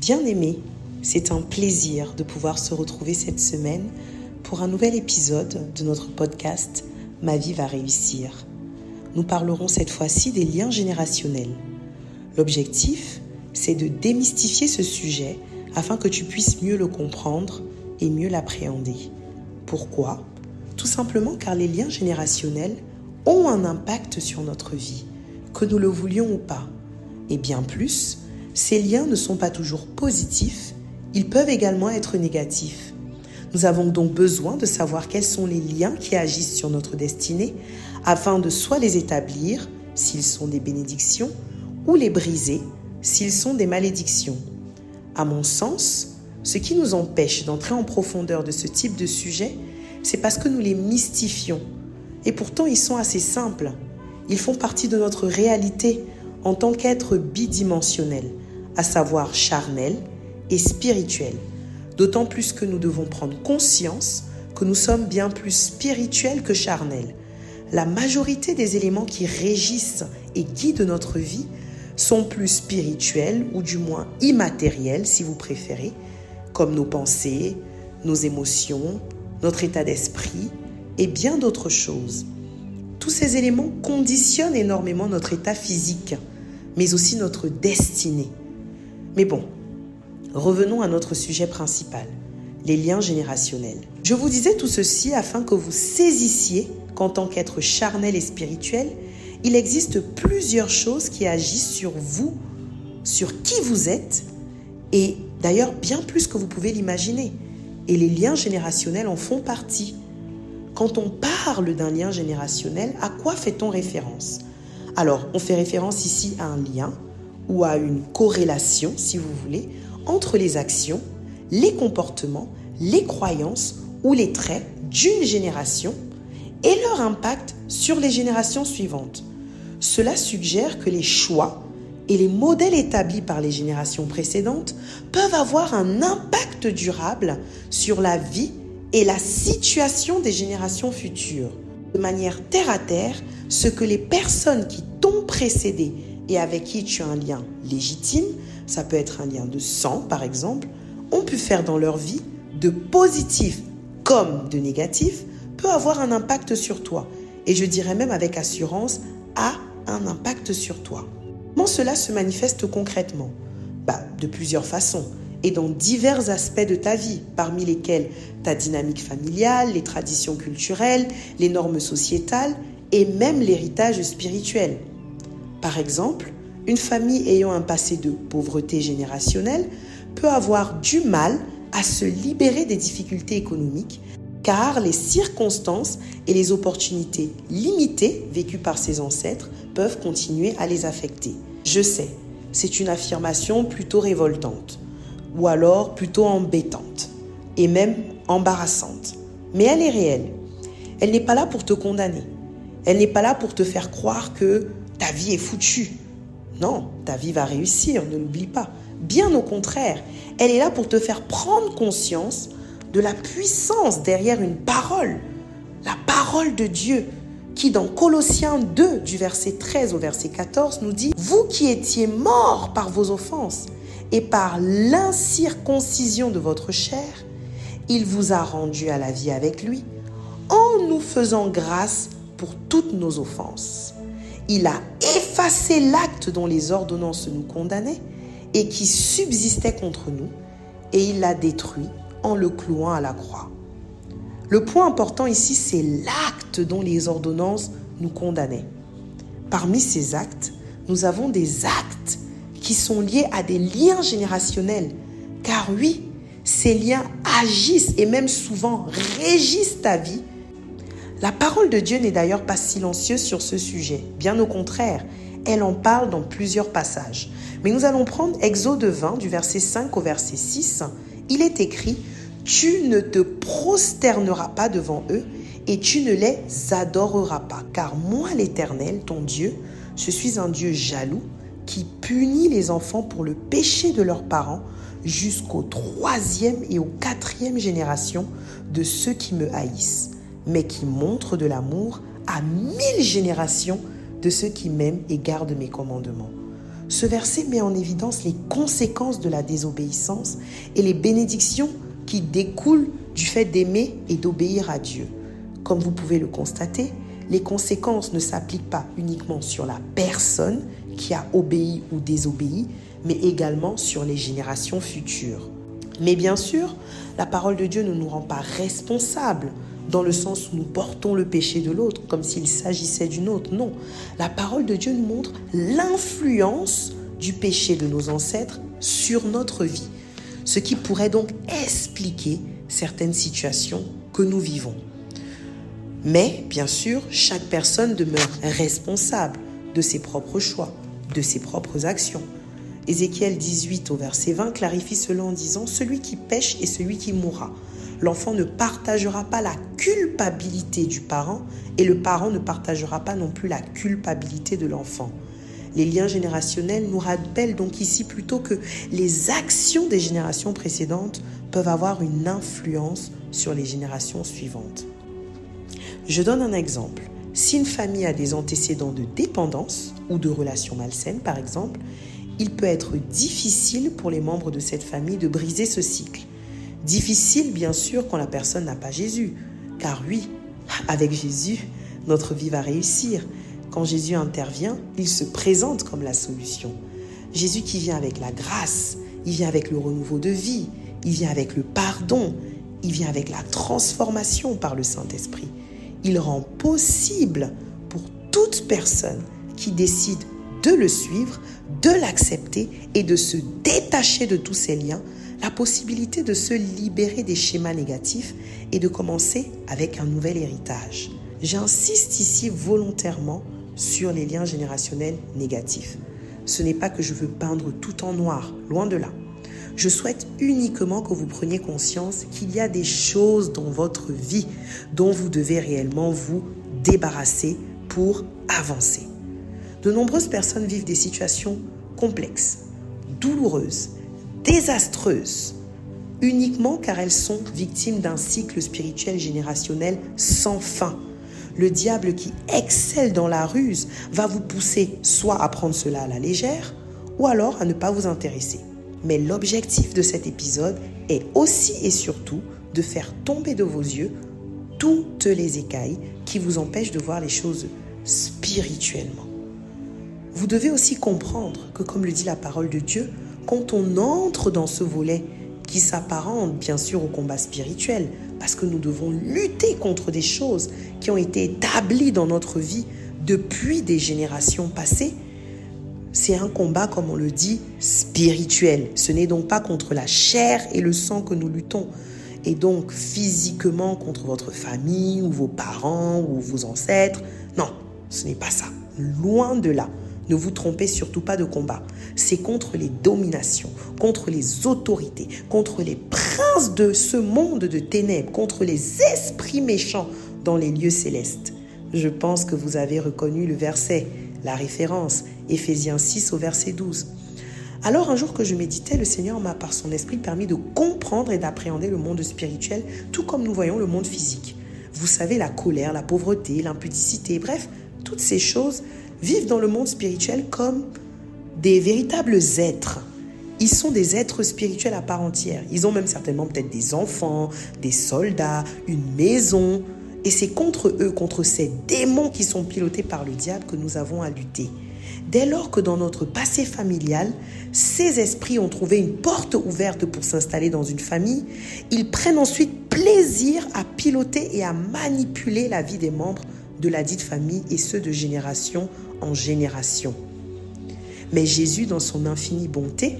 Bien-aimés, c'est un plaisir de pouvoir se retrouver cette semaine pour un nouvel épisode de notre podcast Ma vie va réussir. Nous parlerons cette fois-ci des liens générationnels. L'objectif, c'est de démystifier ce sujet afin que tu puisses mieux le comprendre et mieux l'appréhender. Pourquoi? Tout simplement car les liens générationnels ont un impact sur notre vie, que nous le voulions ou pas. Et bien plus, ces liens ne sont pas toujours positifs, ils peuvent également être négatifs. Nous avons donc besoin de savoir quels sont les liens qui agissent sur notre destinée afin de soit les établir s'ils sont des bénédictions ou les briser s'ils sont des malédictions. À mon sens, ce qui nous empêche d'entrer en profondeur de ce type de sujet, c'est parce que nous les mystifions. Et pourtant, ils sont assez simples. Ils font partie de notre réalité en tant qu'être bidimensionnel, à savoir charnel et spirituel. D'autant plus que nous devons prendre conscience que nous sommes bien plus spirituels que charnels. La majorité des éléments qui régissent et guident notre vie sont plus spirituels ou du moins immatériels si vous préférez, comme nos pensées, nos émotions, notre état d'esprit et bien d'autres choses. Tous ces éléments conditionnent énormément notre état physique, mais aussi notre destinée. Mais bon, revenons à notre sujet principal, les liens générationnels. Je vous disais tout ceci afin que vous saisissiez qu'en tant qu'être charnel et spirituel, il existe plusieurs choses qui agissent sur vous, sur qui vous êtes, et d'ailleurs bien plus que vous pouvez l'imaginer. Et les liens générationnels en font partie. Quand on parle d'un lien générationnel, à quoi fait-on référence? Alors, on fait référence ici à un lien ou à une corrélation, si vous voulez, entre les actions, les comportements, les croyances ou les traits d'une génération et leur impact sur les générations suivantes. Cela suggère que les choix et les modèles établis par les générations précédentes peuvent avoir un impact durable sur la vie et la situation des générations futures. De manière terre à terre, ce que les personnes qui t'ont précédé et avec qui tu as un lien légitime, ça peut être un lien de sang par exemple, ont pu faire dans leur vie, de positif comme de négatif, peut avoir un impact sur toi. Et je dirais même avec assurance, a un impact sur toi. Comment cela se manifeste concrètement? Bah, De plusieurs façons et dans divers aspects de ta vie, parmi lesquels ta dynamique familiale, les traditions culturelles, les normes sociétales et même l'héritage spirituel. Par exemple, une famille ayant un passé de pauvreté générationnelle peut avoir du mal à se libérer des difficultés économiques car les circonstances et les opportunités limitées vécues par ses ancêtres peuvent continuer à les affecter. Je sais, c'est une affirmation plutôt révoltante, ou alors plutôt embêtante, et même embarrassante. Mais elle est réelle. Elle n'est pas là pour te condamner. Elle n'est pas là pour te faire croire que ta vie est foutue. Non, ta vie va réussir, ne l'oublie pas. Bien au contraire, elle est là pour te faire prendre conscience de la puissance derrière une parole, la parole de Dieu, qui dans Colossiens 2 du verset 13 au verset 14 nous dit, Vous qui étiez morts par vos offenses et par l'incirconcision de votre chair, il vous a rendu à la vie avec lui en nous faisant grâce pour toutes nos offenses. Il a effacé l'acte dont les ordonnances nous condamnaient et qui subsistait contre nous, et il l'a détruit en le clouant à la croix. Le point important ici, c'est l'acte dont les ordonnances nous condamnaient. Parmi ces actes, nous avons des actes qui sont liés à des liens générationnels. Car oui, ces liens agissent et même souvent régissent ta vie. La parole de Dieu n'est d'ailleurs pas silencieuse sur ce sujet. Bien au contraire, elle en parle dans plusieurs passages. Mais nous allons prendre Exode 20 du verset 5 au verset 6 il est écrit, tu ne te prosterneras pas devant eux et tu ne les adoreras pas, car moi l'Éternel, ton Dieu, je suis un Dieu jaloux qui punit les enfants pour le péché de leurs parents jusqu'au troisième et au quatrième génération de ceux qui me haïssent, mais qui montre de l'amour à mille générations de ceux qui m'aiment et gardent mes commandements. Ce verset met en évidence les conséquences de la désobéissance et les bénédictions qui découlent du fait d'aimer et d'obéir à Dieu. Comme vous pouvez le constater, les conséquences ne s'appliquent pas uniquement sur la personne qui a obéi ou désobéi, mais également sur les générations futures. Mais bien sûr, la parole de Dieu ne nous rend pas responsables dans le sens où nous portons le péché de l'autre comme s'il s'agissait d'une autre. Non, la parole de Dieu nous montre l'influence du péché de nos ancêtres sur notre vie, ce qui pourrait donc expliquer certaines situations que nous vivons. Mais, bien sûr, chaque personne demeure responsable de ses propres choix, de ses propres actions. Ézéchiel 18 au verset 20 clarifie cela en disant Celui qui pêche est celui qui mourra. L'enfant ne partagera pas la culpabilité du parent et le parent ne partagera pas non plus la culpabilité de l'enfant. Les liens générationnels nous rappellent donc ici plutôt que les actions des générations précédentes peuvent avoir une influence sur les générations suivantes. Je donne un exemple. Si une famille a des antécédents de dépendance ou de relations malsaines, par exemple, il peut être difficile pour les membres de cette famille de briser ce cycle. Difficile, bien sûr, quand la personne n'a pas Jésus. Car oui, avec Jésus, notre vie va réussir. Quand Jésus intervient, il se présente comme la solution. Jésus qui vient avec la grâce, il vient avec le renouveau de vie, il vient avec le pardon, il vient avec la transformation par le Saint-Esprit. Il rend possible pour toute personne qui décide de le suivre, de l'accepter et de se détacher de tous ces liens, la possibilité de se libérer des schémas négatifs et de commencer avec un nouvel héritage. J'insiste ici volontairement sur les liens générationnels négatifs. Ce n'est pas que je veux peindre tout en noir, loin de là. Je souhaite uniquement que vous preniez conscience qu'il y a des choses dans votre vie dont vous devez réellement vous débarrasser pour avancer. De nombreuses personnes vivent des situations complexes, douloureuses, désastreuses, uniquement car elles sont victimes d'un cycle spirituel générationnel sans fin. Le diable qui excelle dans la ruse va vous pousser soit à prendre cela à la légère, ou alors à ne pas vous intéresser. Mais l'objectif de cet épisode est aussi et surtout de faire tomber de vos yeux toutes les écailles qui vous empêchent de voir les choses spirituellement. Vous devez aussi comprendre que, comme le dit la parole de Dieu, quand on entre dans ce volet qui s'apparente bien sûr au combat spirituel, parce que nous devons lutter contre des choses qui ont été établies dans notre vie depuis des générations passées, c'est un combat, comme on le dit, spirituel. Ce n'est donc pas contre la chair et le sang que nous luttons, et donc physiquement contre votre famille ou vos parents ou vos ancêtres. Non, ce n'est pas ça. Loin de là. Ne vous trompez surtout pas de combat. C'est contre les dominations, contre les autorités, contre les princes de ce monde de ténèbres, contre les esprits méchants dans les lieux célestes. Je pense que vous avez reconnu le verset, la référence, Éphésiens 6 au verset 12. Alors un jour que je méditais, le Seigneur m'a par son esprit permis de comprendre et d'appréhender le monde spirituel, tout comme nous voyons le monde physique. Vous savez, la colère, la pauvreté, l'impudicité, bref, toutes ces choses vivent dans le monde spirituel comme des véritables êtres. Ils sont des êtres spirituels à part entière. Ils ont même certainement peut-être des enfants, des soldats, une maison. Et c'est contre eux, contre ces démons qui sont pilotés par le diable que nous avons à lutter. Dès lors que dans notre passé familial, ces esprits ont trouvé une porte ouverte pour s'installer dans une famille, ils prennent ensuite plaisir à piloter et à manipuler la vie des membres de la dite famille et ceux de génération en génération. Mais Jésus, dans son infinie bonté,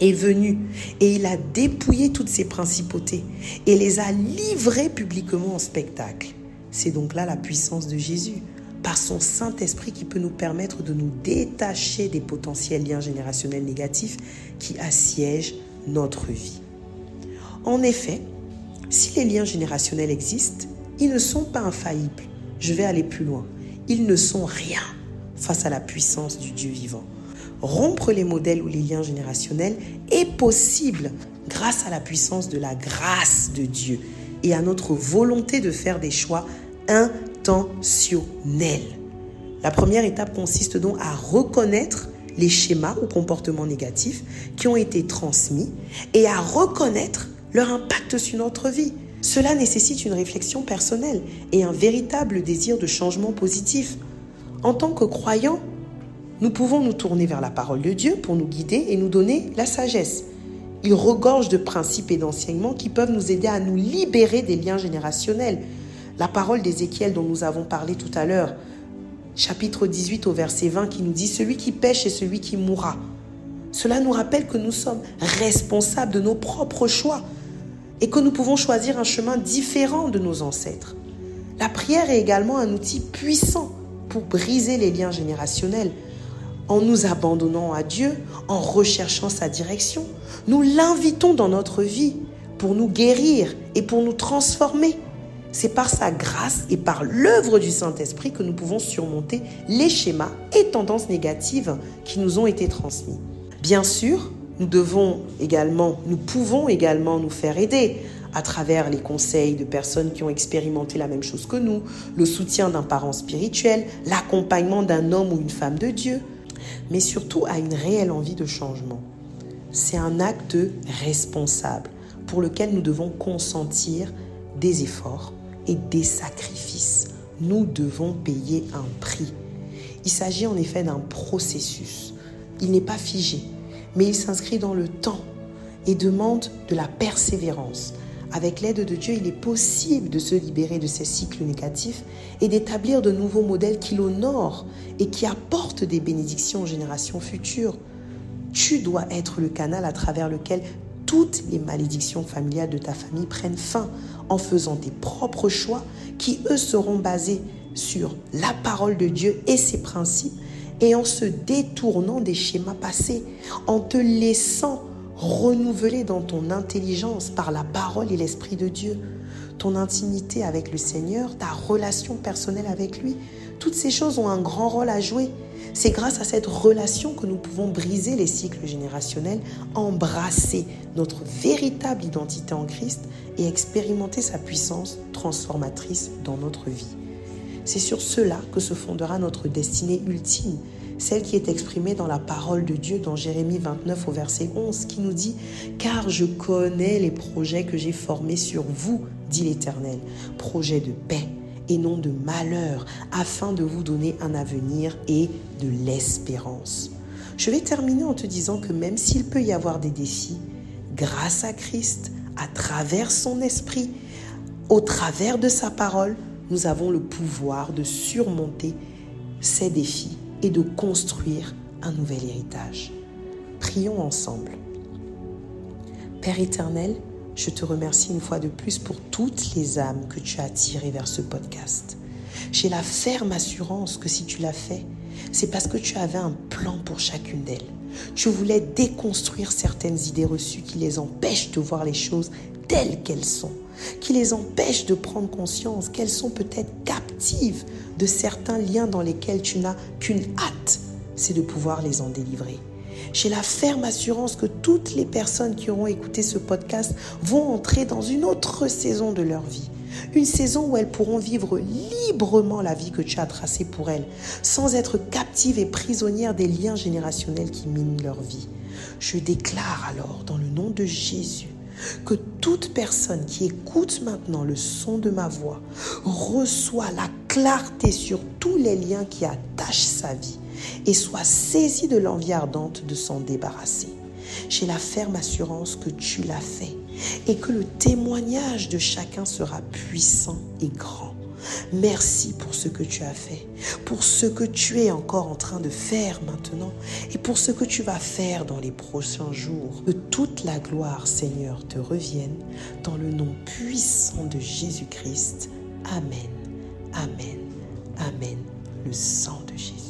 est venu et il a dépouillé toutes ces principautés et les a livrées publiquement en spectacle. C'est donc là la puissance de Jésus, par son Saint-Esprit qui peut nous permettre de nous détacher des potentiels liens générationnels négatifs qui assiègent notre vie. En effet, si les liens générationnels existent, ils ne sont pas infaillibles. Je vais aller plus loin. Ils ne sont rien face à la puissance du Dieu vivant. Rompre les modèles ou les liens générationnels est possible grâce à la puissance de la grâce de Dieu et à notre volonté de faire des choix La première étape consiste donc à reconnaître les schémas ou comportements négatifs qui ont été transmis et à reconnaître leur impact sur notre vie. Cela nécessite une réflexion personnelle et un véritable désir de changement positif. En tant que croyants, nous pouvons nous tourner vers la parole de Dieu pour nous guider et nous donner la sagesse. Il regorge de principes et d'enseignements qui peuvent nous aider à nous libérer des liens générationnels. La parole d'Ézéchiel dont nous avons parlé tout à l'heure, chapitre 18 au verset 20 qui nous dit Celui qui pêche est celui qui mourra. Cela nous rappelle que nous sommes responsables de nos propres choix et que nous pouvons choisir un chemin différent de nos ancêtres. La prière est également un outil puissant pour briser les liens générationnels. En nous abandonnant à Dieu, en recherchant sa direction, nous l'invitons dans notre vie pour nous guérir et pour nous transformer. C'est par sa grâce et par l'œuvre du Saint-Esprit que nous pouvons surmonter les schémas et tendances négatives qui nous ont été transmis. Bien sûr, nous devons également, nous pouvons également nous faire aider à travers les conseils de personnes qui ont expérimenté la même chose que nous, le soutien d'un parent spirituel, l'accompagnement d'un homme ou une femme de Dieu, mais surtout à une réelle envie de changement. C'est un acte responsable pour lequel nous devons consentir des efforts et des sacrifices. Nous devons payer un prix. Il s'agit en effet d'un processus. Il n'est pas figé, mais il s'inscrit dans le temps et demande de la persévérance. Avec l'aide de Dieu, il est possible de se libérer de ces cycles négatifs et d'établir de nouveaux modèles qui l'honorent et qui apportent des bénédictions aux générations futures. Tu dois être le canal à travers lequel toutes les malédictions familiales de ta famille prennent fin en faisant tes propres choix qui, eux, seront basés sur la parole de Dieu et ses principes et en se détournant des schémas passés, en te laissant renouveler dans ton intelligence par la parole et l'Esprit de Dieu, ton intimité avec le Seigneur, ta relation personnelle avec lui. Toutes ces choses ont un grand rôle à jouer. C'est grâce à cette relation que nous pouvons briser les cycles générationnels, embrasser notre véritable identité en Christ et expérimenter sa puissance transformatrice dans notre vie. C'est sur cela que se fondera notre destinée ultime, celle qui est exprimée dans la parole de Dieu dans Jérémie 29 au verset 11, qui nous dit ⁇ Car je connais les projets que j'ai formés sur vous, dit l'Éternel, projets de paix et non de malheur, afin de vous donner un avenir et de l'espérance. Je vais terminer en te disant que même s'il peut y avoir des défis, grâce à Christ, à travers son esprit, au travers de sa parole, nous avons le pouvoir de surmonter ces défis et de construire un nouvel héritage. Prions ensemble. Père éternel, je te remercie une fois de plus pour toutes les âmes que tu as attirées vers ce podcast. J'ai la ferme assurance que si tu l'as fait, c'est parce que tu avais un plan pour chacune d'elles. Tu voulais déconstruire certaines idées reçues qui les empêchent de voir les choses telles qu'elles sont, qui les empêchent de prendre conscience qu'elles sont peut-être captives de certains liens dans lesquels tu n'as qu'une hâte, c'est de pouvoir les en délivrer. J'ai la ferme assurance que toutes les personnes qui auront écouté ce podcast vont entrer dans une autre saison de leur vie. Une saison où elles pourront vivre librement la vie que tu as tracée pour elles, sans être captives et prisonnières des liens générationnels qui minent leur vie. Je déclare alors, dans le nom de Jésus, que toute personne qui écoute maintenant le son de ma voix reçoit la clarté sur tous les liens qui attachent sa vie et soit saisie de l'envie ardente de s'en débarrasser. J'ai la ferme assurance que tu l'as fait et que le témoignage de chacun sera puissant et grand. Merci pour ce que tu as fait, pour ce que tu es encore en train de faire maintenant et pour ce que tu vas faire dans les prochains jours. Que toute la gloire, Seigneur, te revienne dans le nom puissant de Jésus-Christ. Amen. Amen. Amen. Le sang de Jésus.